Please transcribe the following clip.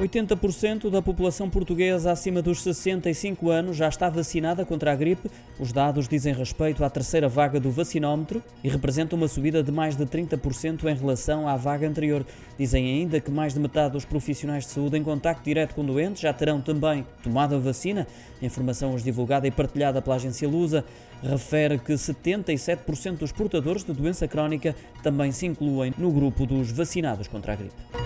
80% da população portuguesa acima dos 65 anos já está vacinada contra a gripe. Os dados dizem respeito à terceira vaga do vacinómetro e representam uma subida de mais de 30% em relação à vaga anterior. Dizem ainda que mais de metade dos profissionais de saúde em contacto direto com doentes já terão também tomado a vacina. A informação hoje divulgada e partilhada pela agência Lusa refere que 77% dos portadores de doença crónica também se incluem no grupo dos vacinados contra a gripe.